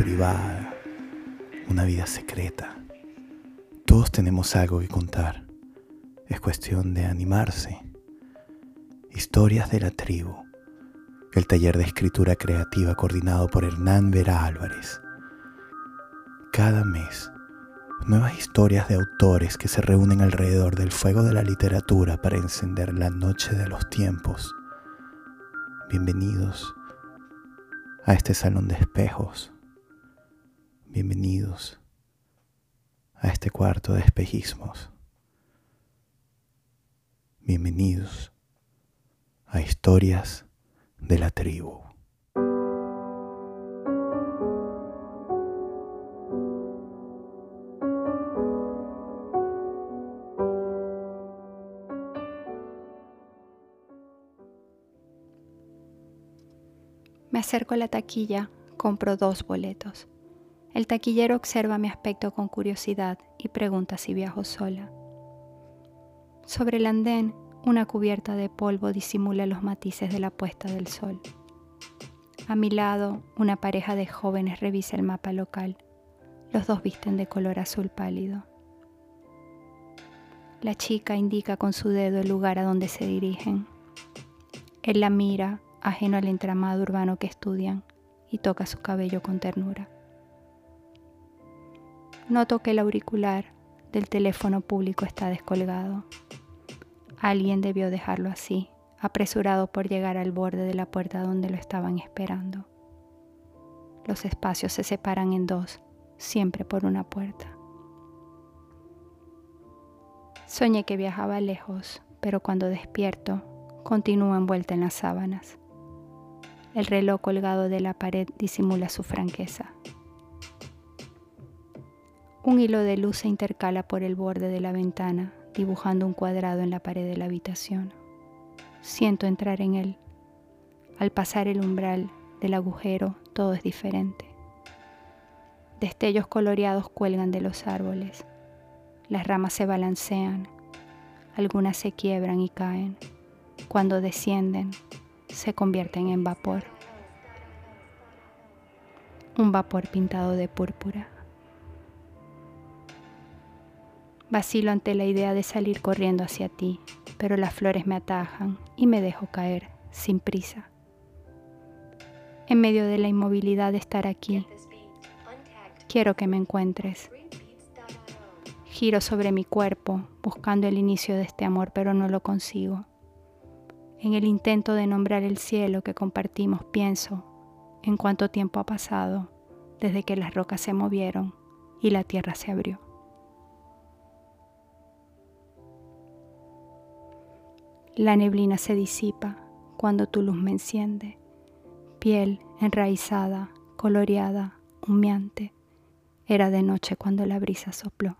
privada, una vida secreta. Todos tenemos algo que contar. Es cuestión de animarse. Historias de la tribu. El taller de escritura creativa coordinado por Hernán Vera Álvarez. Cada mes, nuevas historias de autores que se reúnen alrededor del fuego de la literatura para encender la noche de los tiempos. Bienvenidos a este salón de espejos. Bienvenidos a este cuarto de espejismos. Bienvenidos a historias de la tribu. Me acerco a la taquilla, compro dos boletos. El taquillero observa mi aspecto con curiosidad y pregunta si viajo sola. Sobre el andén, una cubierta de polvo disimula los matices de la puesta del sol. A mi lado, una pareja de jóvenes revisa el mapa local. Los dos visten de color azul pálido. La chica indica con su dedo el lugar a donde se dirigen. Él la mira ajeno al entramado urbano que estudian, y toca su cabello con ternura. Noto que el auricular del teléfono público está descolgado. Alguien debió dejarlo así, apresurado por llegar al borde de la puerta donde lo estaban esperando. Los espacios se separan en dos, siempre por una puerta. Soñé que viajaba lejos, pero cuando despierto, continúo envuelta en las sábanas. El reloj colgado de la pared disimula su franqueza. Un hilo de luz se intercala por el borde de la ventana, dibujando un cuadrado en la pared de la habitación. Siento entrar en él. Al pasar el umbral del agujero, todo es diferente. Destellos coloreados cuelgan de los árboles. Las ramas se balancean. Algunas se quiebran y caen. Cuando descienden, se convierten en vapor. Un vapor pintado de púrpura. Vacilo ante la idea de salir corriendo hacia ti, pero las flores me atajan y me dejo caer sin prisa. En medio de la inmovilidad de estar aquí, quiero que me encuentres. Giro sobre mi cuerpo buscando el inicio de este amor, pero no lo consigo. En el intento de nombrar el cielo que compartimos, pienso en cuánto tiempo ha pasado desde que las rocas se movieron y la tierra se abrió. La neblina se disipa cuando tu luz me enciende, piel enraizada, coloreada, humeante. Era de noche cuando la brisa sopló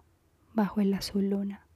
bajo el azul luna.